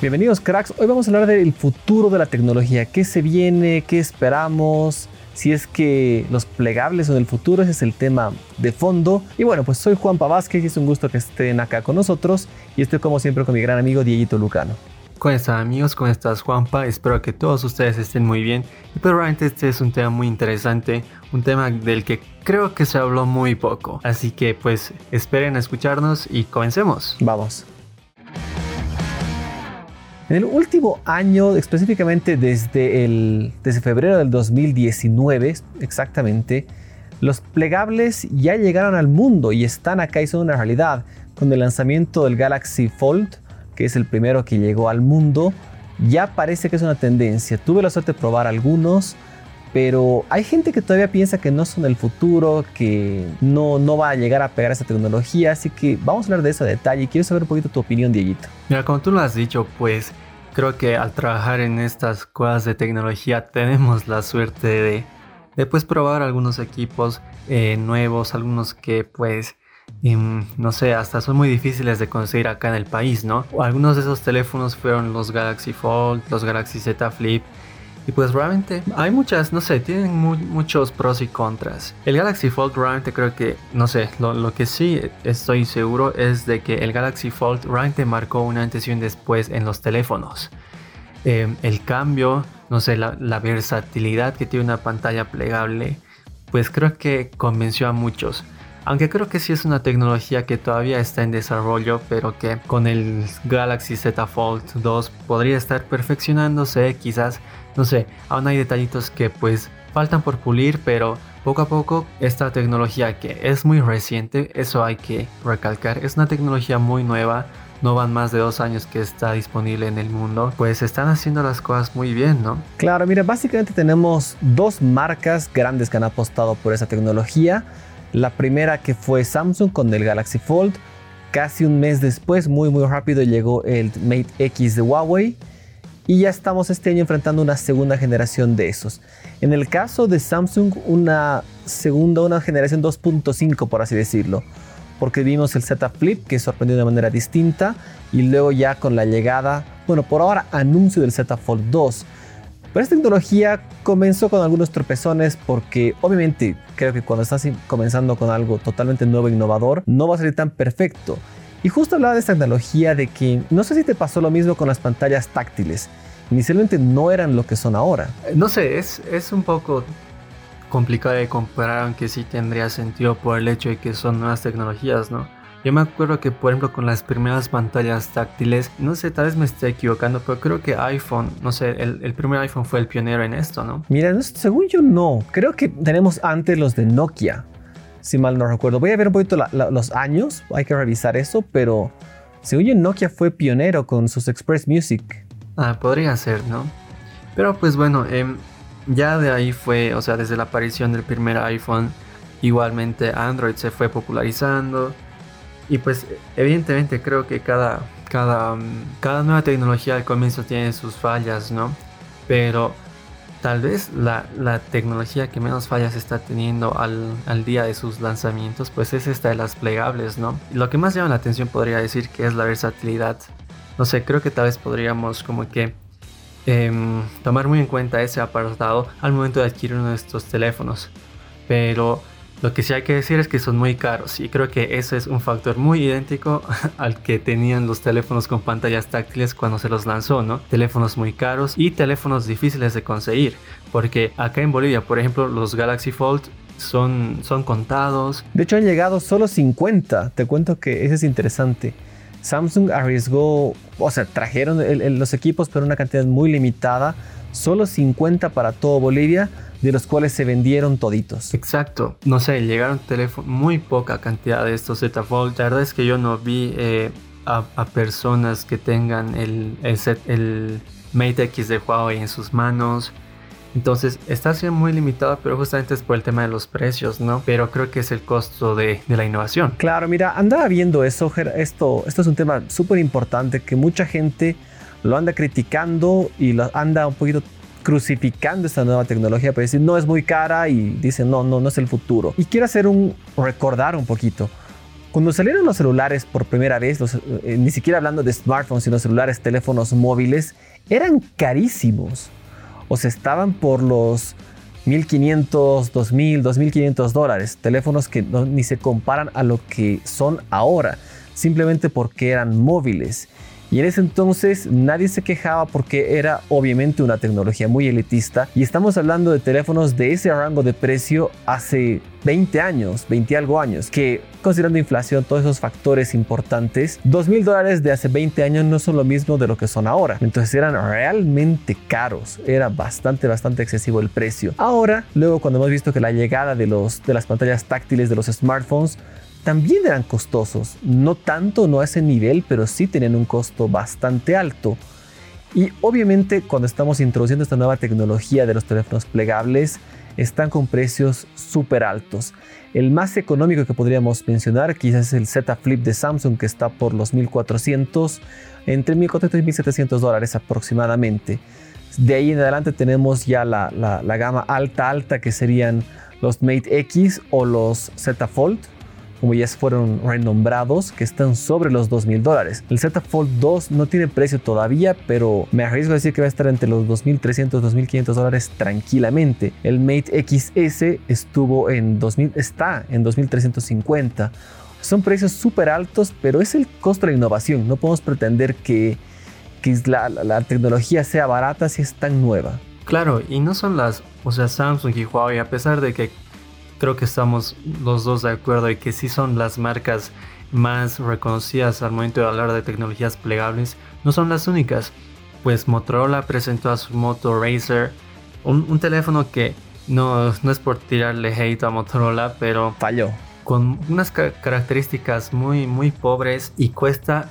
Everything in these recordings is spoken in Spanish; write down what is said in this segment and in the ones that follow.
Bienvenidos cracks, hoy vamos a hablar del futuro de la tecnología, qué se viene, qué esperamos, si es que los plegables son el futuro, ese es el tema de fondo. Y bueno, pues soy Juan Vázquez y es un gusto que estén acá con nosotros y estoy como siempre con mi gran amigo Dieguito Lucano. ¿Cómo están amigos? ¿Cómo estás Juanpa? Espero que todos ustedes estén muy bien. Y probablemente este es un tema muy interesante, un tema del que creo que se habló muy poco. Así que pues esperen a escucharnos y comencemos. Vamos. En el último año, específicamente desde, el, desde febrero del 2019, exactamente, los plegables ya llegaron al mundo y están acá y son una realidad. Con el lanzamiento del Galaxy Fold, que es el primero que llegó al mundo, ya parece que es una tendencia. Tuve la suerte de probar algunos, pero hay gente que todavía piensa que no son el futuro, que no, no va a llegar a pegar esa tecnología, así que vamos a hablar de eso a detalle quiero saber un poquito tu opinión, Dieguito. Mira, como tú lo has dicho, pues creo que al trabajar en estas cosas de tecnología tenemos la suerte de, de pues, probar algunos equipos eh, nuevos, algunos que pues em, no sé, hasta son muy difíciles de conseguir acá en el país, ¿no? Algunos de esos teléfonos fueron los Galaxy Fold, los Galaxy Z Flip y pues realmente hay muchas, no sé, tienen muchos pros y contras. El Galaxy Fold realmente creo que, no sé, lo, que sí estoy seguro es de que el Galaxy Fold realmente marcó una antes y un después en los teléfonos. Em, el cambio, no sé, la versatilidad que tiene una pantalla plegable, pues creo que convenció a muchos. Aunque creo que sí es una tecnología que todavía está en desarrollo, pero que con el Galaxy Z Fold 2 podría estar perfeccionándose, quizás no sé, aún hay detallitos que pues faltan por pulir, pero poco a poco esta tecnología que es muy reciente, eso hay que recalcar, es una tecnología muy nueva, no van más de dos años que está disponible en el mundo, pues están haciendo las cosas muy bien, ¿no? Claro, mira, básicamente tenemos dos marcas grandes que han apostado por esa tecnología. La primera que fue Samsung con el Galaxy Fold. Casi un mes después, muy muy rápido, llegó el Mate X de Huawei y ya estamos este año enfrentando una segunda generación de esos. En el caso de Samsung, una segunda, una generación 2.5 por así decirlo, porque vimos el Z Flip que sorprendió de manera distinta y luego ya con la llegada, bueno, por ahora anuncio del Z Fold 2. Pero esta tecnología comenzó con algunos tropezones porque obviamente creo que cuando estás comenzando con algo totalmente nuevo e innovador, no va a salir tan perfecto. Y justo hablaba de esta tecnología de que no sé si te pasó lo mismo con las pantallas táctiles. Inicialmente no eran lo que son ahora. No sé, es, es un poco complicado de comparar, aunque sí tendría sentido por el hecho de que son nuevas tecnologías, ¿no? Yo me acuerdo que, por ejemplo, con las primeras pantallas táctiles, no sé, tal vez me esté equivocando, pero creo que iPhone, no sé, el, el primer iPhone fue el pionero en esto, ¿no? Mira, según yo no. Creo que tenemos antes los de Nokia si mal no recuerdo. Voy a ver un poquito los años, hay que revisar eso, pero según yo Nokia fue pionero con sus Express Music. Ah, podría ser, ¿no? Pero pues bueno, em, ya de ahí fue, o sea, desde la aparición del primer iPhone, igualmente Android se fue popularizando. Y pues evidentemente creo que cada, cada, cada nueva tecnología al comienzo tiene sus fallas, ¿no? Pero Tal vez la, tecnología que menos fallas está teniendo al, día de sus lanzamientos, pues es esta de las plegables, ¿no? Lo que más llama la atención podría decir que es la versatilidad. No sé, creo que tal vez podríamos como que em, tomar muy en cuenta ese apartado al momento de adquirir uno de estos teléfonos. Pero lo que sí hay que decir es que son muy caros y creo que ese es un factor muy idéntico al que tenían los teléfonos con pantallas táctiles cuando se los lanzó, ¿no? Teléfonos muy caros y teléfonos difíciles de conseguir, porque acá en Bolivia, por ejemplo, los Galaxy Fold son, son contados. De hecho han llegado solo 50, te cuento que eso es interesante. Samsung arriesgó, o sea, trajeron los equipos pero una cantidad muy limitada, solo 50 para todo Bolivia de los cuales se vendieron toditos. Exacto, no sé, llegaron teléfono, muy poca cantidad de estos Z Fold. La verdad es que yo no vi eh, a, personas que tengan el, el, set, el Mate X de Huawei en sus manos. Entonces está siendo muy limitado, pero justamente es por el tema de los precios, ¿no? Pero creo que es el costo de, de la innovación. Claro, mira, andaba viendo eso, esto, esto es un tema súper importante que mucha gente lo anda criticando y lo anda un poquito crucificando esta nueva tecnología para decir no es muy cara y dicen no, no, no es el futuro. Y quiero hacer un recordar un poquito. Cuando salieron los celulares por primera vez, eh, ni siquiera hablando de smartphones, sino celulares, teléfonos móviles, eran carísimos. O sea, estaban por los 1500, 2000, 2500 dólares. Teléfonos que ni se comparan a lo que son ahora, simplemente porque eran móviles. Y en ese entonces nadie se quejaba porque era obviamente una tecnología muy elitista y estamos hablando de teléfonos de ese rango de precio hace 20 años, 20 algo años, que considerando inflación, todos esos factores importantes, 2 mil dólares de hace 20 años no son lo mismo de lo que son ahora. Entonces eran realmente caros, era bastante, bastante excesivo el precio. Ahora, luego cuando hemos visto que la llegada de, los, de las pantallas táctiles de los smartphones, también eran costosos. No tanto, no a ese nivel, pero sí tenían un costo bastante alto. Y obviamente cuando estamos introduciendo esta nueva tecnología de los teléfonos plegables, están con precios súper altos. El más económico que podríamos mencionar quizás es el Z Flip de Samsung que está por los 1400, entre 1400 y 1700 dólares aproximadamente. De ahí en adelante tenemos ya la, la gama alta alta que serían los Mate X o los Z Fold como ya fueron renombrados, que están sobre los 2.000 dólares. El Z Fold 2 no tiene precio todavía, pero me arriesgo a decir que va a estar entre los 2.300 2.500 dólares tranquilamente. El Mate XS estuvo en 2000, está en 2.350. Son precios súper altos, pero es el costo de la innovación. No podemos pretender que, que la, la tecnología sea barata si es tan nueva. Claro, y no son las, o sea, Samsung y Huawei, a pesar de que creo que estamos los dos de acuerdo y que sí son las marcas más reconocidas al momento de hablar de tecnologías plegables, no son las únicas. Pues Motorola presentó a su Moto Racer, un, teléfono que no, no es por tirarle hate a Motorola, pero falló. Con unas características muy, muy pobres y cuesta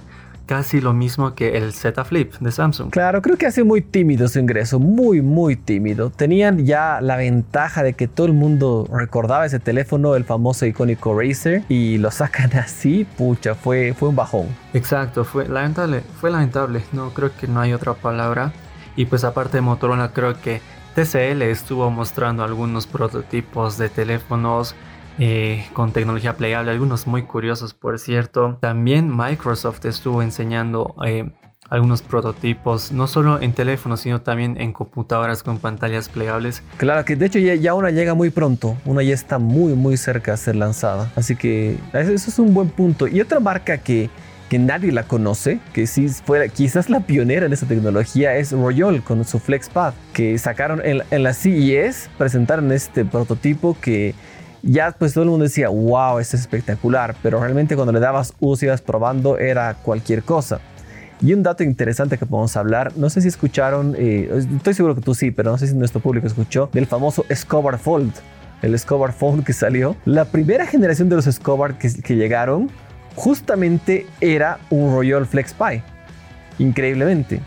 casi lo mismo que el Z Flip de Samsung. Claro, creo que hace muy tímido su ingreso, muy, muy tímido. Tenían ya la ventaja de que todo el mundo recordaba ese teléfono, el famoso icónico Razer, y lo sacan así, pucha, fue, fue un bajón. Exacto, fue lamentable, fue lamentable, no creo que no hay otra palabra. Y pues aparte de Motorola, creo que TCL estuvo mostrando algunos prototipos de teléfonos eh, con tecnología plegable, algunos muy curiosos por cierto. También Microsoft estuvo enseñando eh, algunos prototipos, no solo en teléfonos, sino también en computadoras con pantallas plegables. Claro, que de hecho ya, una llega muy pronto, una ya está muy muy cerca de ser lanzada, así que eso es un buen punto. Y otra marca que nadie la conoce, que sí fuera quizás la pionera en esa tecnología es Royol con su FlexPad, que sacaron en la CES, presentaron este prototipo que ya pues todo el mundo decía, wow, esto es espectacular, pero realmente cuando le dabas uso y ibas probando era cualquier cosa. Y un dato interesante que podemos hablar, no sé si escucharon, eh, estoy seguro que tú sí, pero no sé si nuestro público escuchó, del famoso Escobar Fold, el Escobar Fold que salió. La primera generación de los Escobar que, llegaron justamente era un Royal Flex Pi, increíblemente.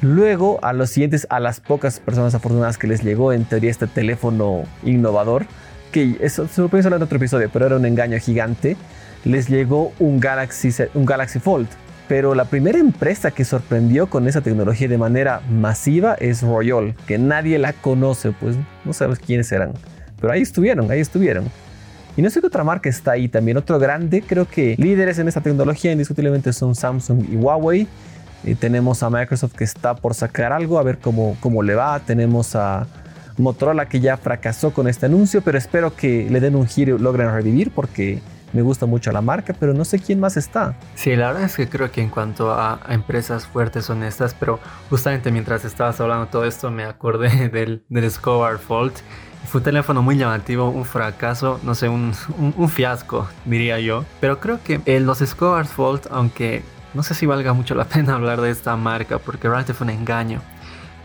Luego, a los siguientes, a las pocas personas afortunadas que les llegó en teoría este teléfono innovador, que eso se lo en otro episodio, pero era un engaño gigante, les llegó un Galaxy, un Galaxy Fold. Pero la primera empresa que sorprendió con esa tecnología de manera masiva es Royal, que nadie la conoce, pues no sabes quiénes eran. Pero ahí estuvieron, ahí estuvieron. Y no sé qué otra marca está ahí también. Otro grande, creo que líderes en esta tecnología indiscutiblemente son Samsung y Huawei. Y tenemos a Microsoft que está por sacar algo, a ver cómo, cómo le va. Tenemos a Motorola que ya fracasó con este anuncio, pero espero que le den un giro y logren revivir porque me gusta mucho la marca, pero no sé quién más está. Sí, la verdad es que creo que en cuanto a, empresas fuertes son estas, pero justamente mientras estabas hablando todo esto me acordé del, del Escobar Fold. Fue un teléfono muy llamativo, un fracaso, no sé, un, un, fiasco, diría yo. Pero creo que eh, los Escobar Fold, aunque no sé si valga mucho la pena hablar de esta marca, porque realmente fue un engaño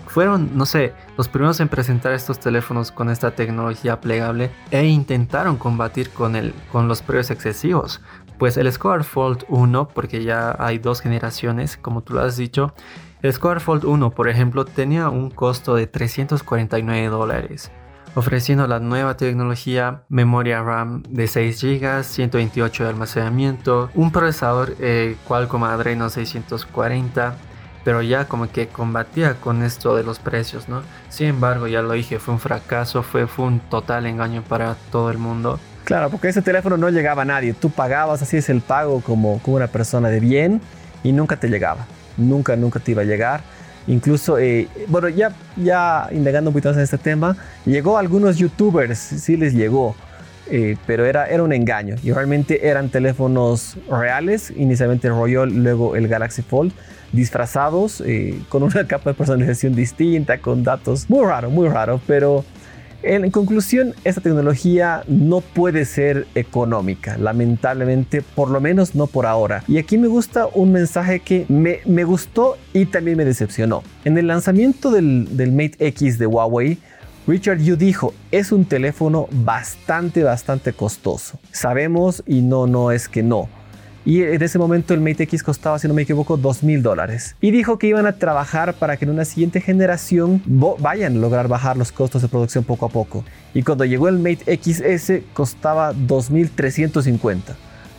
fueron, no sé, los primeros en presentar estos teléfonos con esta tecnología plegable e intentaron combatir con, el, con los precios excesivos. Pues el Square Fold 1, porque ya hay dos generaciones, como tú lo has dicho, el Square Fold 1, por ejemplo, tenía un costo de 349 dólares ofreciendo la nueva tecnología, memoria RAM de 6 GB, 128 de almacenamiento, un procesador eh, Qualcomm Adreno 640, pero ya como que combatía con esto de los precios, ¿no? Sin embargo, ya lo dije, fue un fracaso, fue, fue un total engaño para todo el mundo. Claro, porque ese teléfono no llegaba a nadie. Tú pagabas, así es el pago como, como una persona de bien y nunca te llegaba. Nunca, nunca te iba a llegar. Incluso, eh, bueno, ya, ya indagando un poquito más en este tema, llegó a algunos youtubers, sí les llegó, eh, pero era, era un engaño. Y realmente eran teléfonos reales, inicialmente el Royal, luego el Galaxy Fold, disfrazados eh, con una capa de personalización distinta, con datos muy raro, muy raro, pero en conclusión, esta tecnología no puede ser económica, lamentablemente, por lo menos no por ahora. Y aquí me gusta un mensaje que me, me gustó y también me decepcionó. En el lanzamiento del, del Mate X de Huawei, Richard Yu dijo, es un teléfono bastante, bastante costoso. Sabemos y no, no es que no. Y en ese momento el Mate X costaba, si no me equivoco, 2 mil dólares. Y dijo que iban a trabajar para que en una siguiente generación vayan a lograr bajar los costos de producción poco a poco. Y cuando llegó el Mate XS costaba 2.350.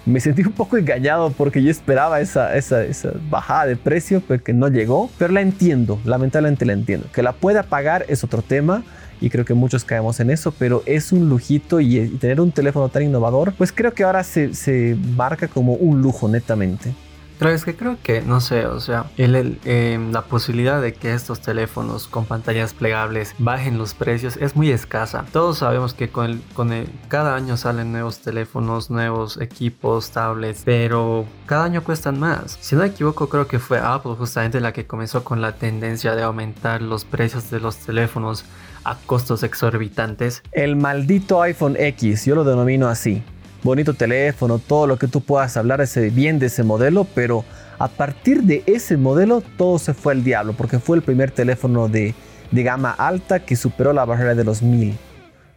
Me sentí un poco engañado porque yo esperaba esa, esa, esa bajada de precio, pero que no llegó. Pero la entiendo, lamentablemente la entiendo. Que la pueda pagar es otro tema y creo que muchos caemos en eso, pero es un lujito y, tener un teléfono tan innovador, pues creo que ahora se, se marca como un lujo netamente. Pero es que creo que, no sé, o sea, el, em, la posibilidad de que estos teléfonos con pantallas plegables bajen los precios es muy escasa. Todos sabemos que con el, con el, cada año salen nuevos teléfonos, nuevos equipos, tablets, pero cada año cuestan más. Si no me equivoco, creo que fue Apple justamente la que comenzó con la tendencia de aumentar los precios de los teléfonos a costos exorbitantes. El maldito iPhone X, yo lo denomino así. Bonito teléfono, todo lo que tú puedas hablar ese, bien de ese modelo, pero a partir de ese modelo todo se fue al diablo, porque fue el primer teléfono de, de gama alta que superó la barrera de los 1000,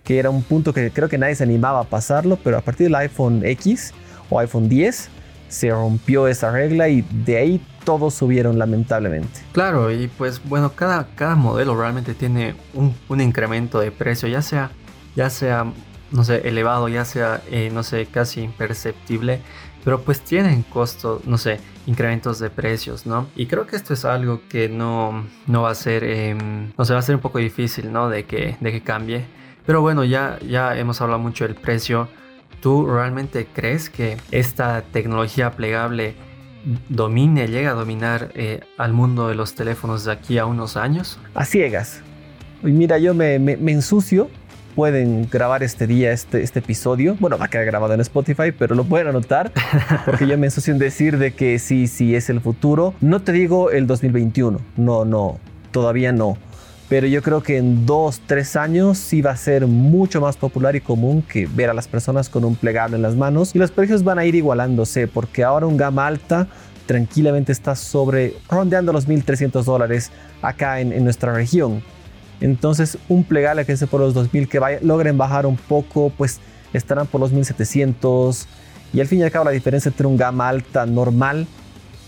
que era un punto que creo que nadie se animaba a pasarlo, pero a partir del iPhone X o iPhone 10 se rompió esa regla y de ahí todos subieron lamentablemente. Claro, y pues bueno, cada, cada modelo realmente tiene un, un incremento de precio, ya sea, ya sea, no sé, elevado, ya sea, eh, no sé, casi imperceptible, pero pues tienen costos, no sé, incrementos de precios, ¿no? Y creo que esto es algo que no, no va a ser, em, no sé, va a ser un poco difícil, ¿no? De que, de que cambie. Pero bueno, ya, ya hemos hablado mucho del precio. ¿Tú realmente crees que esta tecnología plegable domine, llega a dominar eh, al mundo de los teléfonos de aquí a unos años? A ciegas. Y mira, yo me, ensucio. Pueden grabar este día este, este episodio. Bueno, va a quedar grabado en Spotify, pero lo pueden anotar. Porque yo me ensucio en decir de que sí, sí es el futuro. No te digo el 2021. No, no. Todavía no pero yo creo que en dos, tres años sí va a ser mucho más popular y común que ver a las personas con un plegable en las manos y los precios van a ir igualándose porque ahora un gama alta tranquilamente está sobre rondeando los 1.300 dólares acá en, nuestra región. Entonces un plegable que esté por los 2.000 que vaya, logren bajar un poco pues estarán por los 1.700 y al fin y al cabo la diferencia entre un gama alta normal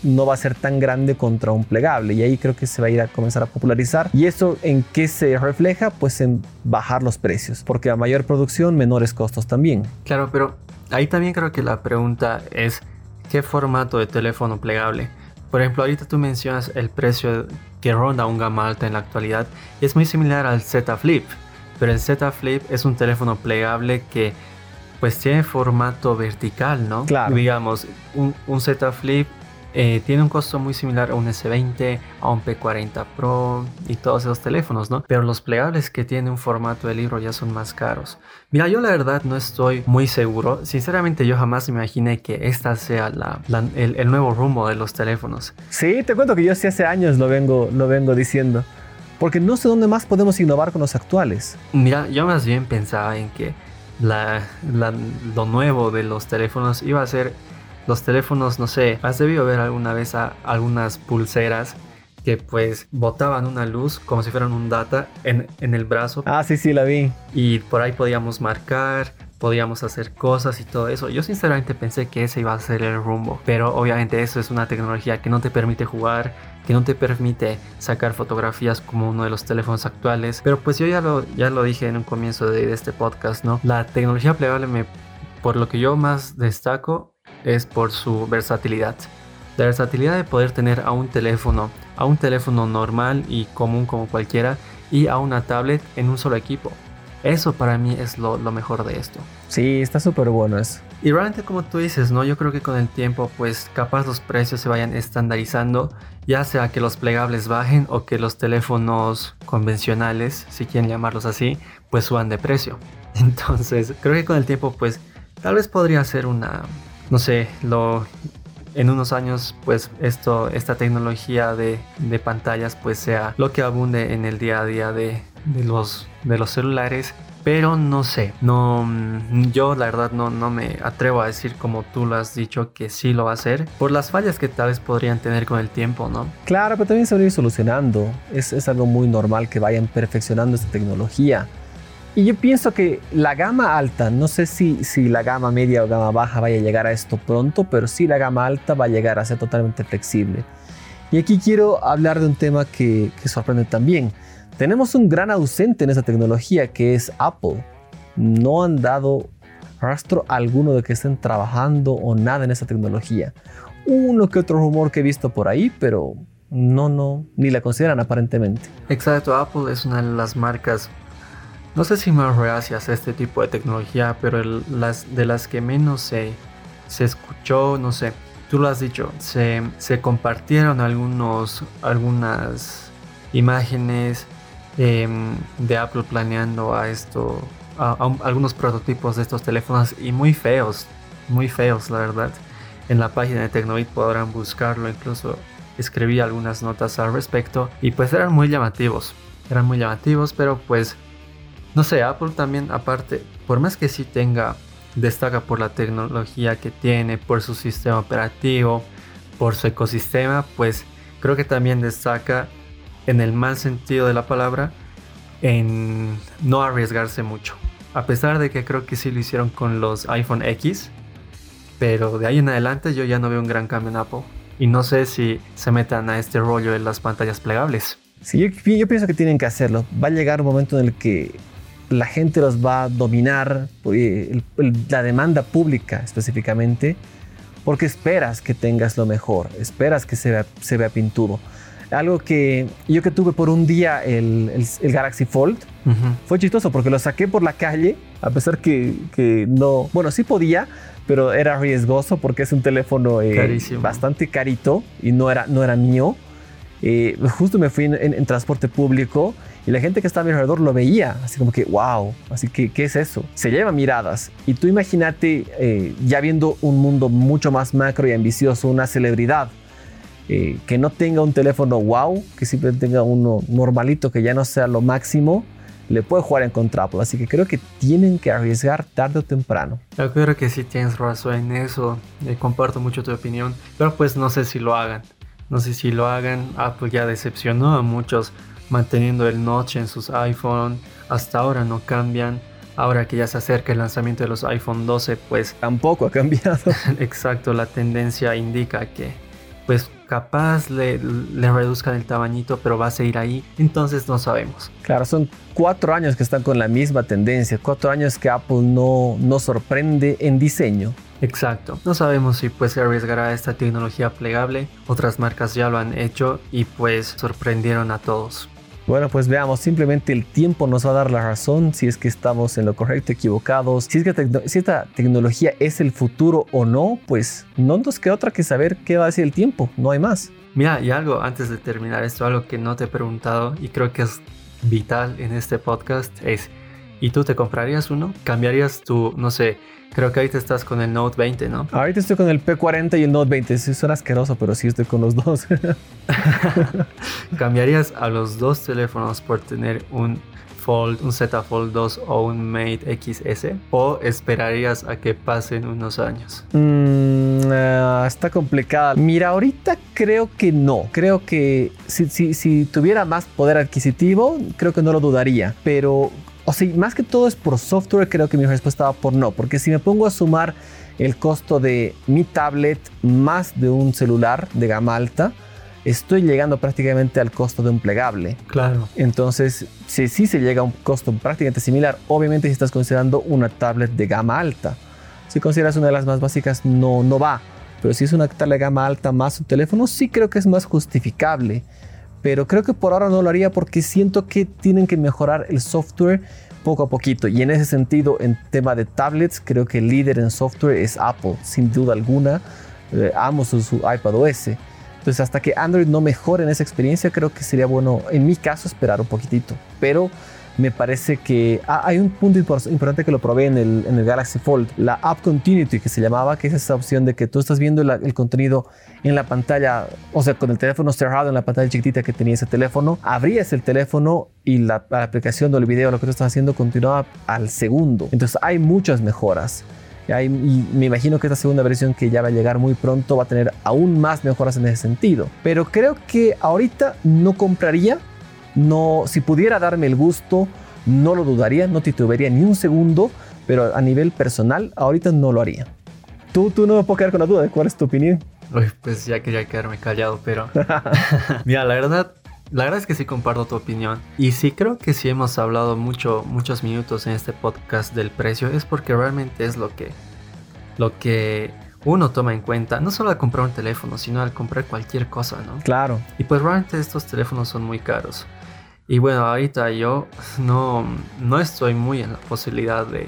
no va a ser tan grande contra un plegable. Y ahí creo que se va a ir a comenzar a popularizar. Y eso en qué se refleja pues en bajar los precios porque a mayor producción menores costos también. Claro pero ahí también creo que la pregunta es qué formato de teléfono plegable por ejemplo ahorita tú mencionas el precio que ronda un gama alta en la actualidad y es muy similar al Z Flip pero el Z Flip es un teléfono plegable que pues tiene formato vertical, ¿no? Claro. Digamos, un, un Z Flip eh, tiene un costo muy similar a un S20, a un P40 Pro y todos esos teléfonos, ¿no? Pero los plegables que tienen un formato de libro ya son más caros. Mira, yo la verdad no estoy muy seguro. Sinceramente yo jamás me imaginé que esta sea la, el, nuevo rumbo de los teléfonos. Sí, te cuento que yo sí hace años lo vengo, lo vengo diciendo. Porque no sé dónde más podemos innovar con los actuales. Mira, yo más bien pensaba en que la, lo nuevo de los teléfonos iba a ser los teléfonos, no sé, has debido ver alguna vez a algunas pulseras que pues botaban una luz como si fueran un data en, en, el brazo. Ah, sí, sí, la vi. Y por ahí podíamos marcar, podíamos hacer cosas y todo eso. Yo sinceramente pensé que ese iba a ser el rumbo, pero obviamente eso es una tecnología que no te permite jugar, que no te permite sacar fotografías como uno de los teléfonos actuales. Pero pues yo ya lo, ya lo dije en un comienzo de, de este podcast, ¿no? La tecnología plegable me, por lo que yo más destaco es por su versatilidad. La versatilidad de poder tener a un teléfono, a un teléfono normal y común como cualquiera y a una tablet en un solo equipo. Eso para mí es lo, mejor de esto. Sí, está súper bueno eso. Y realmente como tú dices, ¿no? Yo creo que con el tiempo pues capaz los precios se vayan estandarizando, ya sea que los plegables bajen o que los teléfonos convencionales, si quieren llamarlos así, pues suban de precio. Entonces, creo que con el tiempo pues tal vez podría ser una, no sé, lo en unos años pues esto, esta tecnología de, de, pantallas pues sea lo que abunde en el día a día de, de, los, de los celulares. Pero no sé, no, mm, yo la verdad no, no me atrevo a decir como tú lo has dicho que sí lo va a hacer por las fallas que tal vez podrían tener con el tiempo, ¿no? Claro, pero también se va a ir solucionando. Es, es algo muy normal que vayan perfeccionando esta tecnología. Y yo pienso que la gama alta, no sé si, si la gama media o gama baja vaya a llegar a esto pronto, pero sí la gama alta va a llegar a ser totalmente flexible. Y aquí quiero hablar de un tema que, que sorprende también. Tenemos un gran ausente en esa tecnología que es Apple. No han dado rastro alguno de que estén trabajando o nada en esa tecnología. Uno que otro rumor que he visto por ahí, pero no, no, ni la consideran aparentemente. Exacto, Apple es una de las marcas no sé si más reacias a este tipo de tecnología, pero las, de las que menos se, se escuchó, no sé, tú lo has dicho, se, se compartieron algunos, algunas imágenes em, de Apple planeando a esto, a, algunos prototipos de estos teléfonos y muy feos, muy feos la verdad. En la página de Tecnoid podrán buscarlo, incluso escribí algunas notas al respecto y pues eran muy llamativos, eran muy llamativos, pero pues no sé, Apple también aparte, por más que sí tenga, destaca por la tecnología que tiene, por su sistema operativo, por su ecosistema, pues creo que también destaca en el mal sentido de la palabra en no arriesgarse mucho. A pesar de que creo que sí lo hicieron con los iPhone X, pero de ahí en adelante yo ya no veo un gran cambio en Apple. Y no sé si se metan a este rollo en las pantallas plegables. Sí, yo pienso que tienen que hacerlo. Va a llegar un momento en el que la gente los va a dominar, la demanda pública específicamente, porque esperas que tengas lo mejor, esperas que se vea, se vea. Algo que yo que tuve por un día el, Galaxy Fold, fue chistoso porque lo saqué por la calle, a pesar que, que, no, bueno, sí podía, pero era riesgoso porque es un teléfono eh, bastante carito y no era, no era mío. Eh, justo me fui en transporte público y la gente que estaba a mi alrededor lo veía, así como que, wow, así que, ¿qué es eso? Se lleva miradas. Y tú imagínate, eh, ya viendo un mundo mucho más macro y ambicioso, una celebridad, eh, que no tenga un teléfono wow, que simplemente tenga uno normalito, que ya no sea lo máximo, le puede jugar en contra Así que creo que tienen que arriesgar tarde o temprano. Yo creo que sí tienes razón en eso. Eh, comparto mucho tu opinión. Pero pues no sé si lo hagan. No sé si lo hagan. Apple ya decepcionó a muchos manteniendo el notch en sus iPhone. Hasta ahora no cambian. Ahora que ya se acerca el lanzamiento de los iPhone 12, pues tampoco ha cambiado. Exacto, la tendencia indica que pues capaz le, le, reduzcan el tamañito, pero va a seguir ahí, entonces no sabemos. Claro, son cuatro años que están con la misma tendencia, cuatro años que Apple no, no sorprende en diseño. Exacto. No sabemos si pues se arriesgará esta tecnología plegable. Otras marcas ya lo han hecho y pues sorprendieron a todos. Bueno, pues veamos, simplemente el tiempo nos va a dar la razón si es que estamos en lo correcto, equivocados, si es que esta tecnología es el futuro o no, pues no nos queda otra que saber qué va a decir el tiempo, no hay más. Mira, y algo antes de terminar esto, algo que no te he preguntado y creo que es vital en este podcast es, ¿y tú te comprarías uno? ¿Cambiarías tu, no sé, Creo que ahorita estás con el Note 20, ¿no? Ahorita estoy con el P40 y el Note 20. Sí, suena asqueroso, pero sí estoy con los dos. ¿Cambiarías a los dos teléfonos por tener un Fold, un Z Fold 2 o un Mate XS? ¿O esperarías a que pasen unos años? Mm, ah, está complicada. Mira, ahorita creo que no. Creo que si, si, si tuviera más poder adquisitivo, creo que no lo dudaría. Pero o sea, más que todo es por software, creo que mi respuesta va por no, porque si me pongo a sumar el costo de mi tablet más de un celular de gama alta, estoy llegando prácticamente al costo de un plegable. Claro. Entonces, si sí se llega a un costo prácticamente similar, obviamente si estás considerando una tablet de gama alta. Si consideras una de las más básicas, no, no va. Pero si es una tablet de gama alta más un teléfono, sí creo que es más justificable pero creo que por ahora no lo haría porque siento que tienen que mejorar el software poco a poquito. Y en ese sentido, en tema de tablets, creo que el líder en software es Apple, sin duda alguna. Eh, amo su, su iPad OS. Entonces, hasta que Android no mejore en esa experiencia, creo que sería bueno, en mi caso, esperar un poquitito. Pero me parece que ah, hay un punto importante que lo probé en el, el, Galaxy Fold, la App Continuity que se llamaba, que es esa opción de que tú estás viendo el contenido en la pantalla, o sea, con el teléfono cerrado en la pantalla chiquitita que tenía ese teléfono, abrías el teléfono y la, aplicación del video, lo que tú estás haciendo, continuaba al segundo. Entonces hay muchas mejoras. Y me imagino que esta segunda versión que ya va a llegar muy pronto va a tener aún más mejoras en ese sentido. Pero creo que ahorita no compraría no, si pudiera darme el gusto, no lo dudaría, no titubearía ni un segundo, pero a nivel personal, ahorita no lo haría. Tú, tú no me puedo quedar con la duda de cuál es tu opinión. pues ya quería quedarme callado, pero. Mira, la verdad, la verdad es que sí comparto tu opinión. Y sí creo que sí hemos hablado mucho, muchos minutos en este podcast del precio, es porque realmente es lo que. Lo que uno toma en cuenta, no solo al comprar un teléfono, sino al comprar cualquier cosa, ¿no? Claro. Y pues realmente estos teléfonos son muy caros. Y bueno, ahorita yo no, no estoy muy en la posibilidad de,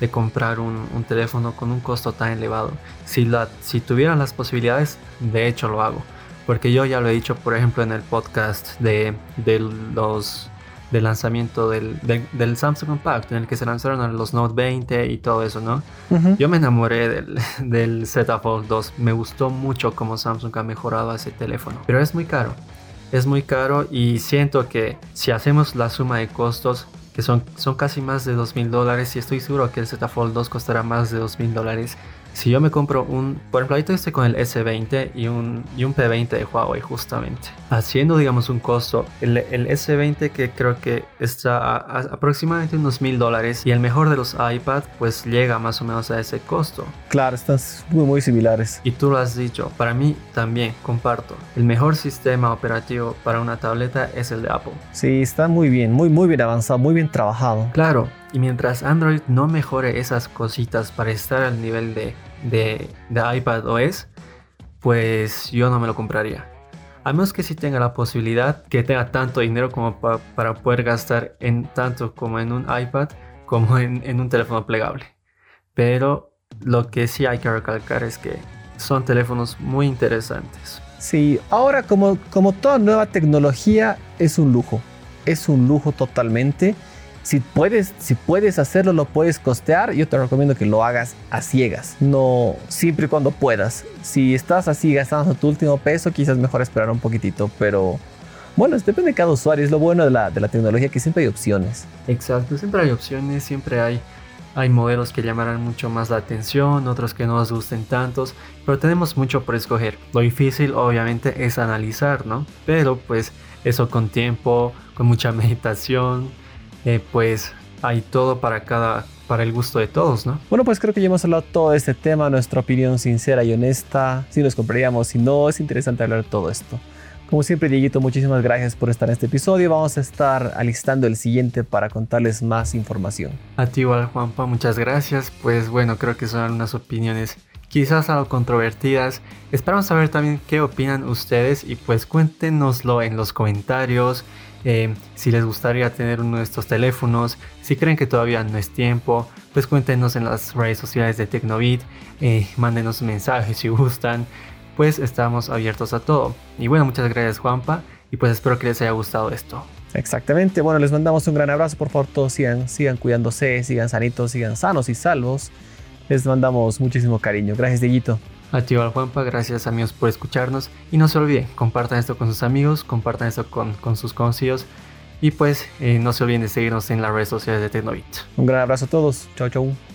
de comprar un, un, teléfono con un costo tan elevado. Si, la, si tuvieran las posibilidades, de hecho lo hago. Porque yo ya lo he dicho, por ejemplo, en el podcast de, de los del lanzamiento del, del, Samsung Compact, en el que se lanzaron los Note 20 y todo eso, ¿no? Yo me enamoré del, del Z Fold 2. Me gustó mucho cómo Samsung ha mejorado ese teléfono. Pero es muy caro es muy caro y siento que si hacemos la suma de costos, que son, son casi más de 2 mil dólares, y estoy seguro que el Z Fold 2 costará más de 2 mil dólares, si yo me compro un, por ejemplo, ahorita estoy con el S20 y un, y un P20 de Huawei justamente, haciendo digamos un costo, el, el S20 que creo que está a, aproximadamente unos mil dólares y el mejor de los iPad pues llega más o menos a ese costo. Claro, están muy, muy similares. Y tú lo has dicho, para mí también comparto, el mejor sistema operativo para una tableta es el de Apple. Sí, está muy bien, muy, muy bien avanzado, muy bien trabajado. Claro, y mientras Android no mejore esas cositas para estar al nivel de, de, de iPad OS, pues yo no me lo compraría. A menos que si tenga la posibilidad, que tenga tanto dinero como para poder gastar en tanto como en un iPad como en, en un teléfono plegable. Pero lo que sí hay que recalcar es que son teléfonos muy interesantes. Sí, ahora como, como toda nueva tecnología es un lujo. Es un lujo totalmente si puedes, si puedes hacerlo, lo puedes costear, yo te recomiendo que lo hagas a ciegas, no siempre y cuando puedas. Si estás así gastando tu último peso, quizás mejor esperar un poquitito, pero bueno, depende de cada usuario, es lo bueno de la, de la tecnología que siempre hay opciones. Exacto, siempre hay opciones, siempre hay, hay modelos que llamarán mucho más la atención, otros que no nos gusten tantos, pero tenemos mucho por escoger. Lo difícil obviamente es analizar, ¿no? Pero pues eso con tiempo, con mucha meditación eh, pues hay todo para cada para el gusto de todos, ¿no? Bueno, pues creo que ya hemos hablado todo este tema, nuestra opinión sincera y honesta, si nos compraríamos, si no, es interesante hablar de todo esto. Como siempre, Dieguito, muchísimas gracias por estar en este episodio. Vamos a estar alistando el siguiente para contarles más información. A ti igual, Juanpa, muchas gracias. Pues bueno, creo que son unas opiniones quizás algo controvertidas. Esperamos saber también qué opinan ustedes y pues cuéntenoslo en los comentarios. Eh, si les gustaría tener uno de estos teléfonos, si creen que todavía no es tiempo, pues cuéntenos en las redes sociales de Tecnobit, eh, mándenos mensajes si gustan, pues estamos abiertos a todo. Y bueno, muchas gracias Juanpa y pues espero que les haya gustado esto. Exactamente, bueno, les mandamos un gran abrazo, por favor todos sigan, sigan cuidándose, sigan sanitos, sigan sanos y salvos. Les mandamos muchísimo cariño. Gracias, Dieguito. A ti, Juanpa, gracias amigos por escucharnos. Y no se olviden, compartan esto con sus amigos, compartan esto con, sus conocidos. Y pues eh, no se olviden de seguirnos en las redes sociales de Tecnovit. Un gran abrazo a todos. Chao, chao.